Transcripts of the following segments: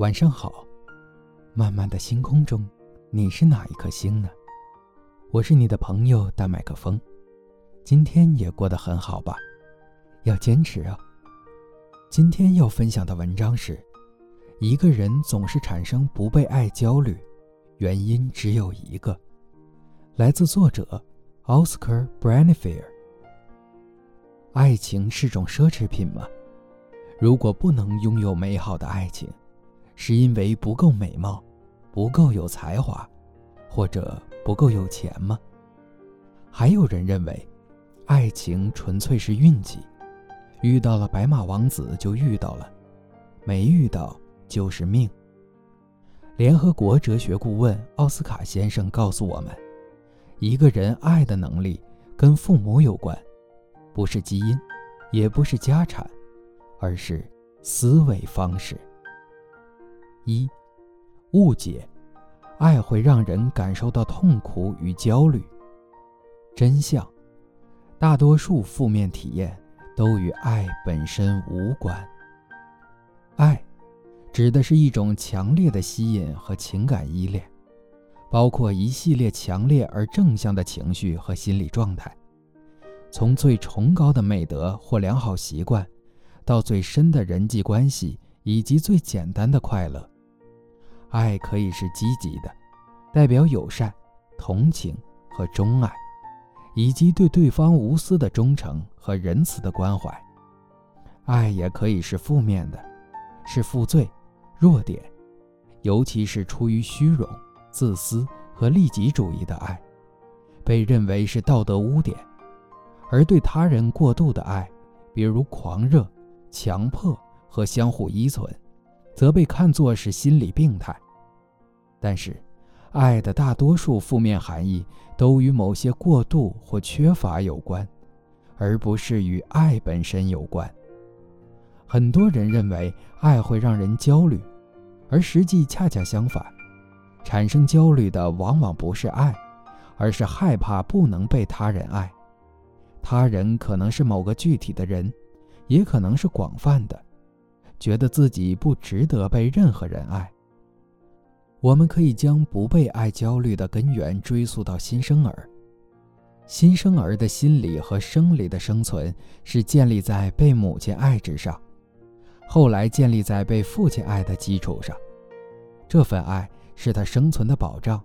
晚上好，漫漫的星空中，你是哪一颗星呢？我是你的朋友大麦克风，今天也过得很好吧？要坚持啊！今天要分享的文章是：一个人总是产生不被爱焦虑，原因只有一个，来自作者奥斯卡·布兰尼菲尔。爱情是种奢侈品吗？如果不能拥有美好的爱情，是因为不够美貌，不够有才华，或者不够有钱吗？还有人认为，爱情纯粹是运气，遇到了白马王子就遇到了，没遇到就是命。联合国哲学顾问奥斯卡先生告诉我们，一个人爱的能力跟父母有关，不是基因，也不是家产，而是思维方式。一，误解，爱会让人感受到痛苦与焦虑。真相，大多数负面体验都与爱本身无关。爱，指的是一种强烈的吸引和情感依恋，包括一系列强烈而正向的情绪和心理状态，从最崇高的美德或良好习惯，到最深的人际关系以及最简单的快乐。爱可以是积极的，代表友善、同情和钟爱，以及对对方无私的忠诚和仁慈的关怀。爱也可以是负面的，是负罪、弱点，尤其是出于虚荣、自私和利己主义的爱，被认为是道德污点。而对他人过度的爱，比如狂热、强迫和相互依存。则被看作是心理病态，但是，爱的大多数负面含义都与某些过度或缺乏有关，而不是与爱本身有关。很多人认为爱会让人焦虑，而实际恰恰相反，产生焦虑的往往不是爱，而是害怕不能被他人爱。他人可能是某个具体的人，也可能是广泛的。觉得自己不值得被任何人爱。我们可以将不被爱焦虑的根源追溯到新生儿。新生儿的心理和生理的生存是建立在被母亲爱之上，后来建立在被父亲爱的基础上。这份爱是他生存的保障，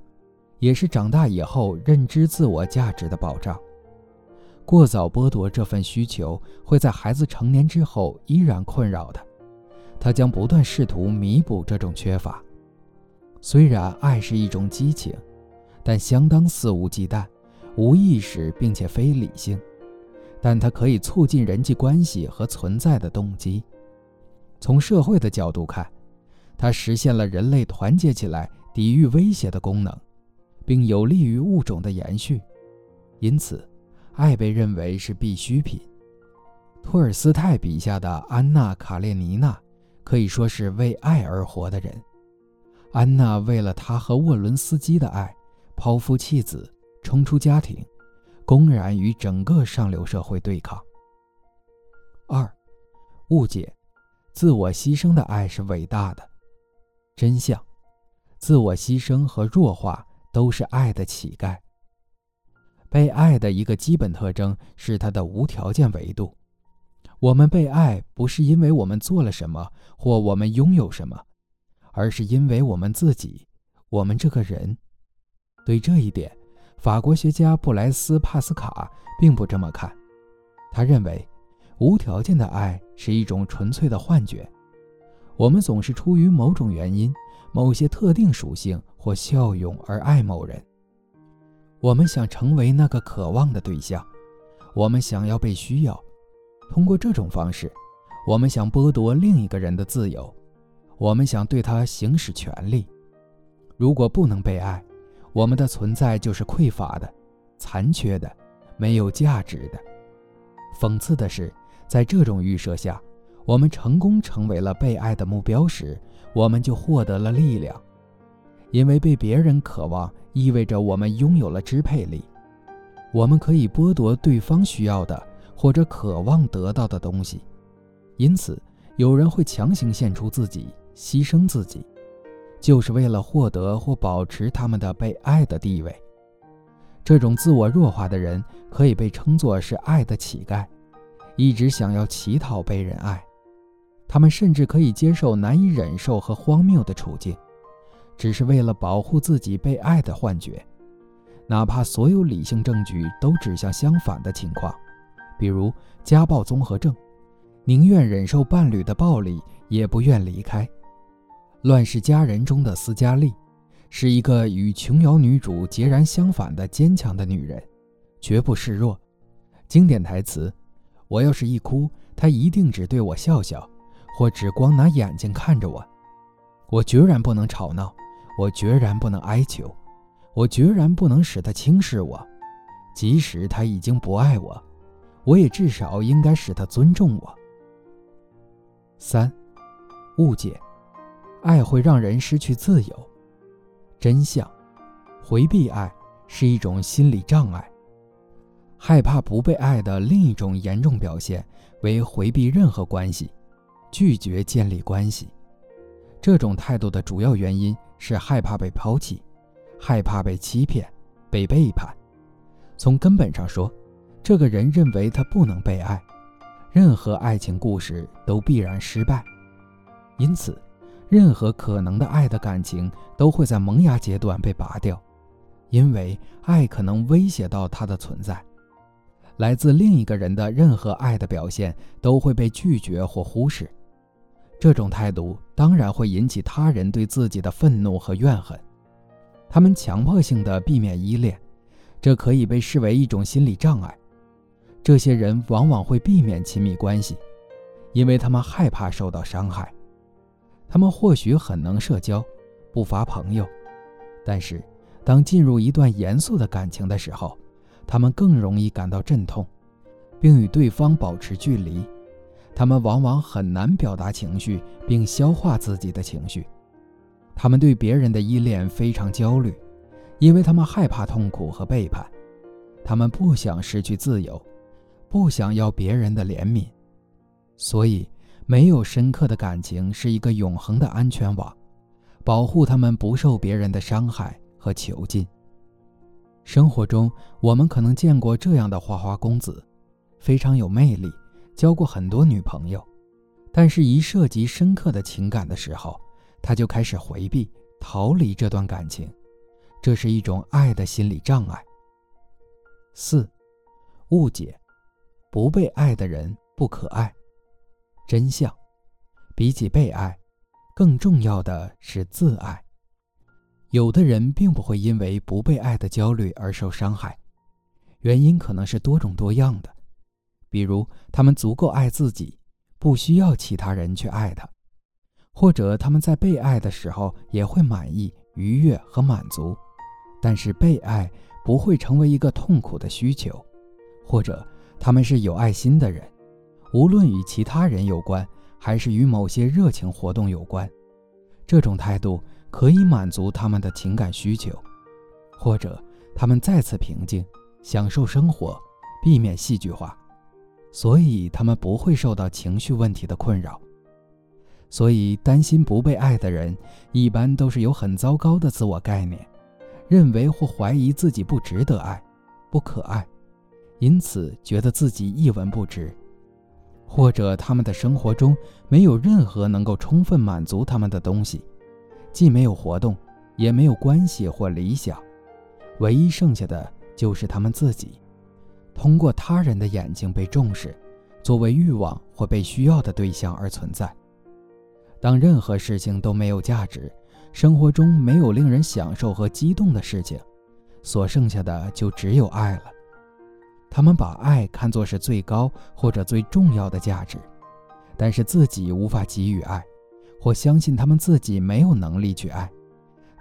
也是长大以后认知自我价值的保障。过早剥夺这份需求，会在孩子成年之后依然困扰他。他将不断试图弥补这种缺乏。虽然爱是一种激情，但相当肆无忌惮、无意识并且非理性。但它可以促进人际关系和存在的动机。从社会的角度看，它实现了人类团结起来抵御威胁的功能，并有利于物种的延续。因此，爱被认为是必需品。托尔斯泰笔下的安娜·卡列尼娜。可以说是为爱而活的人，安娜为了他和沃伦斯基的爱，抛夫弃子，冲出家庭，公然与整个上流社会对抗。二，误解，自我牺牲的爱是伟大的。真相，自我牺牲和弱化都是爱的乞丐。被爱的一个基本特征是它的无条件维度。我们被爱，不是因为我们做了什么或我们拥有什么，而是因为我们自己，我们这个人。对这一点，法国学家布莱斯·帕斯卡并不这么看。他认为，无条件的爱是一种纯粹的幻觉。我们总是出于某种原因、某些特定属性或效用而爱某人。我们想成为那个渴望的对象，我们想要被需要。通过这种方式，我们想剥夺另一个人的自由，我们想对他行使权利。如果不能被爱，我们的存在就是匮乏的、残缺的、没有价值的。讽刺的是，在这种预设下，我们成功成为了被爱的目标时，我们就获得了力量，因为被别人渴望意味着我们拥有了支配力，我们可以剥夺对方需要的。或者渴望得到的东西，因此有人会强行献出自己，牺牲自己，就是为了获得或保持他们的被爱的地位。这种自我弱化的人可以被称作是爱的乞丐，一直想要乞讨被人爱。他们甚至可以接受难以忍受和荒谬的处境，只是为了保护自己被爱的幻觉，哪怕所有理性证据都指向相反的情况，比如家暴综合症，宁愿忍受伴侣的暴力，也不愿离开。《乱世佳人》中的斯嘉丽，是一个与琼瑶女主截然相反的坚强的女人，绝不示弱。经典台词：“我要是一哭，他一定只对我笑笑。”或只光拿眼睛看着我，我决然不能吵闹，我决然不能哀求，我决然不能使他轻视我，即使他已经不爱我，我也至少应该使他尊重我。三，误解，爱会让人失去自由。真相，回避爱是一种心理障碍。害怕不被爱的另一种严重表现为回避任何关系。拒绝建立关系，这种态度的主要原因是害怕被抛弃，害怕被欺骗、被背叛。从根本上说，这个人认为他不能被爱，任何爱情故事都必然失败。因此，任何可能的爱的感情都会在萌芽阶段被拔掉，因为爱可能威胁到他的存在。来自另一个人的任何爱的表现都会被拒绝或忽视。这种态度当然会引起他人对自己的愤怒和怨恨，他们强迫性的避免依恋，这可以被视为一种心理障碍。这些人往往会避免亲密关系，因为他们害怕受到伤害。他们或许很能社交，不乏朋友，但是当进入一段严肃的感情的时候，他们更容易感到阵痛，并与对方保持距离。他们往往很难表达情绪并消化自己的情绪，他们对别人的依恋非常焦虑，因为他们害怕痛苦和背叛，他们不想失去自由，不想要别人的怜悯，所以没有深刻的感情是一个永恒的安全网，保护他们不受别人的伤害和囚禁。生活中，我们可能见过这样的花花公子，非常有魅力。交过很多女朋友，但是，一涉及深刻的情感的时候，他就开始回避、逃离这段感情，这是一种爱的心理障碍。四，误解，不被爱的人不可爱。真相，比起被爱，更重要的是自爱。有的人并不会因为不被爱的焦虑而受伤害，原因可能是多种多样的。比如，他们足够爱自己，不需要其他人去爱他；或者他们在被爱的时候也会满意、愉悦和满足，但是被爱不会成为一个痛苦的需求；或者他们是有爱心的人，无论与其他人有关，还是与某些热情活动有关，这种态度可以满足他们的情感需求；或者他们再次平静，享受生活，避免戏剧化。所以他们不会受到情绪问题的困扰，所以担心不被爱的人，一般都是有很糟糕的自我概念，认为或怀疑自己不值得爱，不可爱，因此觉得自己一文不值，或者他们的生活中没有任何能够充分满足他们的东西，既没有活动，也没有关系或理想，唯一剩下的就是他们自己。通过他人的眼睛被重视，作为欲望或被需要的对象而存在。当任何事情都没有价值，生活中没有令人享受和激动的事情，所剩下的就只有爱了。他们把爱看作是最高或者最重要的价值，但是自己无法给予爱，或相信他们自己没有能力去爱。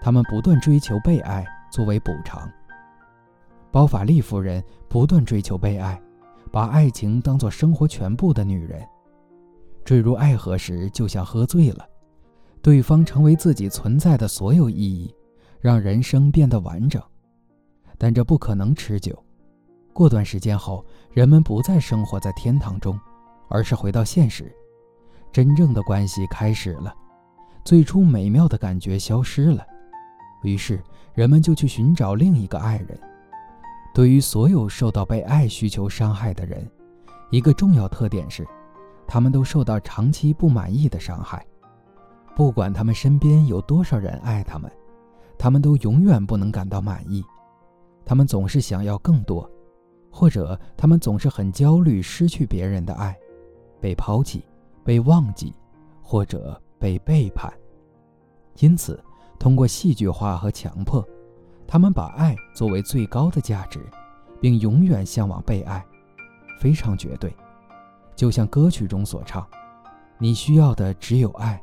他们不断追求被爱作为补偿。包法利夫人不断追求被爱，把爱情当作生活全部的女人，坠入爱河时就像喝醉了，对方成为自己存在的所有意义，让人生变得完整。但这不可能持久。过段时间后，人们不再生活在天堂中，而是回到现实，真正的关系开始了。最初美妙的感觉消失了，于是人们就去寻找另一个爱人。对于所有受到被爱需求伤害的人，一个重要特点是，他们都受到长期不满意的伤害。不管他们身边有多少人爱他们，他们都永远不能感到满意。他们总是想要更多，或者他们总是很焦虑失去别人的爱，被抛弃、被忘记，或者。被背叛，因此，通过戏剧化和强迫，他们把爱作为最高的价值，并永远向往被爱，非常绝对。就像歌曲中所唱：“你需要的只有爱。”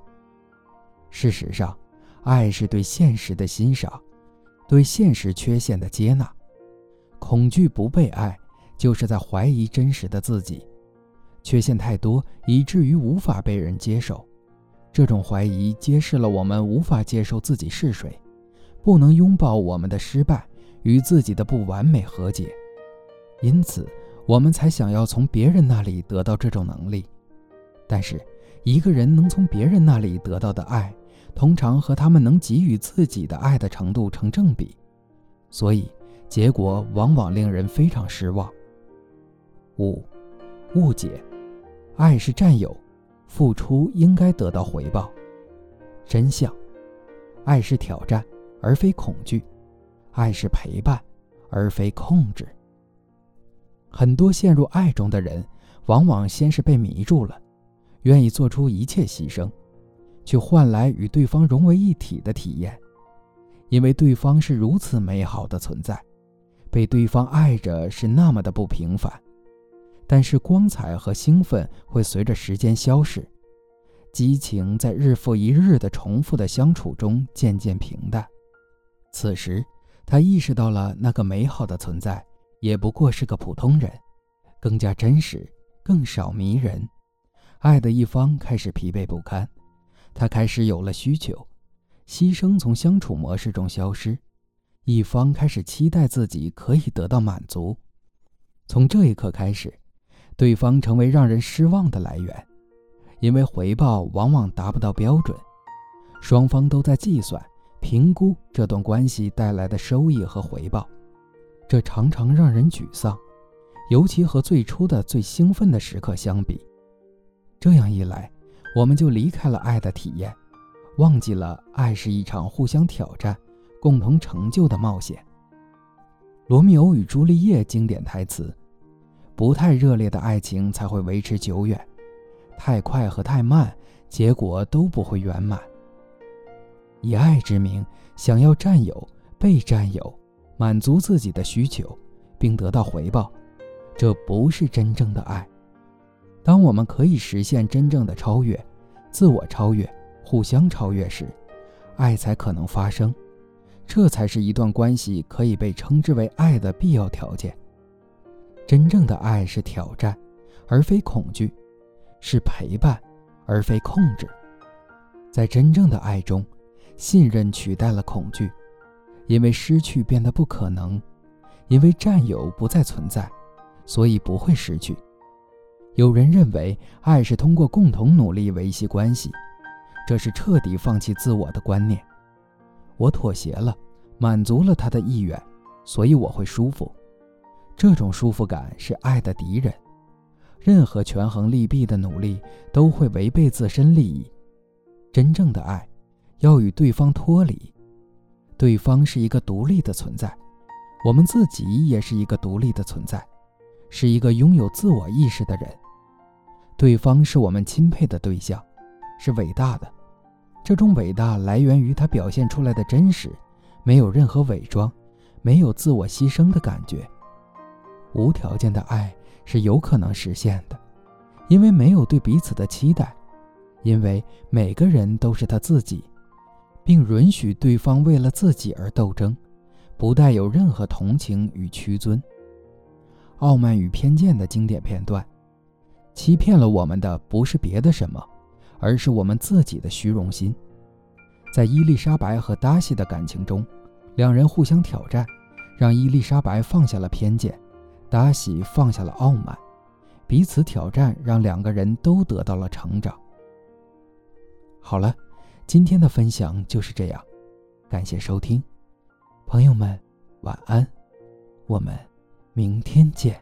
事实上，爱是对现实的欣赏，对现实缺陷的接纳。恐惧不被爱，就是在怀疑真实的自己，缺陷太多，以至于无法被人接受。这种怀疑揭示了我们无法接受自己是谁，不能拥抱我们的失败，与自己的不完美和解，因此我们才想要从别人那里得到这种能力。但是，一个人能从别人那里得到的爱，通常和他们能给予自己的爱的程度成正比，所以结果往往令人非常失望。五，误解，爱是占有。付出应该得到回报。真相，爱是挑战，而非恐惧；爱是陪伴，而非控制。很多陷入爱中的人，往往先是被迷住了，愿意做出一切牺牲，去换来与对方融为一体的体验，因为对方是如此美好的存在，被对方爱着是那么的不平凡。但是光彩和兴奋会随着时间消逝，激情在日复一日的重复的相处中渐渐平淡。此时，他意识到了那个美好的存在也不过是个普通人，更加真实，更少迷人。爱的一方开始疲惫不堪，他开始有了需求，牺牲从相处模式中消失，一方开始期待自己可以得到满足。从这一刻开始。对方成为让人失望的来源，因为回报往往达不到标准，双方都在计算、评估这段关系带来的收益和回报，这常常让人沮丧，尤其和最初的最兴奋的时刻相比。这样一来，我们就离开了爱的体验，忘记了爱是一场互相挑战、共同成就的冒险。罗密欧与朱丽叶经典台词。不太热烈的爱情才会维持久远，太快和太慢，结果都不会圆满。以爱之名，想要占有、被占有，满足自己的需求，并得到回报，这不是真正的爱。当我们可以实现真正的超越、自我超越、互相超越时，爱才可能发生。这才是一段关系可以被称之为爱的必要条件。真正的爱是挑战，而非恐惧；是陪伴，而非控制。在真正的爱中，信任取代了恐惧，因为失去变得不可能；因为占有不再存在，所以不会失去。有人认为爱是通过共同努力维系关系，这是彻底放弃自我的观念。我妥协了，满足了他的意愿，所以我会舒服。这种舒服感是爱的敌人。任何权衡利弊的努力都会违背自身利益。真正的爱，要与对方脱离。对方是一个独立的存在，我们自己也是一个独立的存在，是一个拥有自我意识的人。对方是我们钦佩的对象，是伟大的。这种伟大来源于他表现出来的真实，没有任何伪装，没有自我牺牲的感觉。无条件的爱是有可能实现的，因为没有对彼此的期待，因为每个人都是他自己，并允许对方为了自己而斗争，不带有任何同情与屈尊。傲慢与偏见的经典片段，欺骗了我们的不是别的什么，而是我们自己的虚荣心。在伊丽莎白和达西的感情中，两人互相挑战，让伊丽莎白放下了偏见。达喜放下了傲慢，彼此挑战，让两个人都得到了成长。好了，今天的分享就是这样，感谢收听，朋友们，晚安，我们明天见。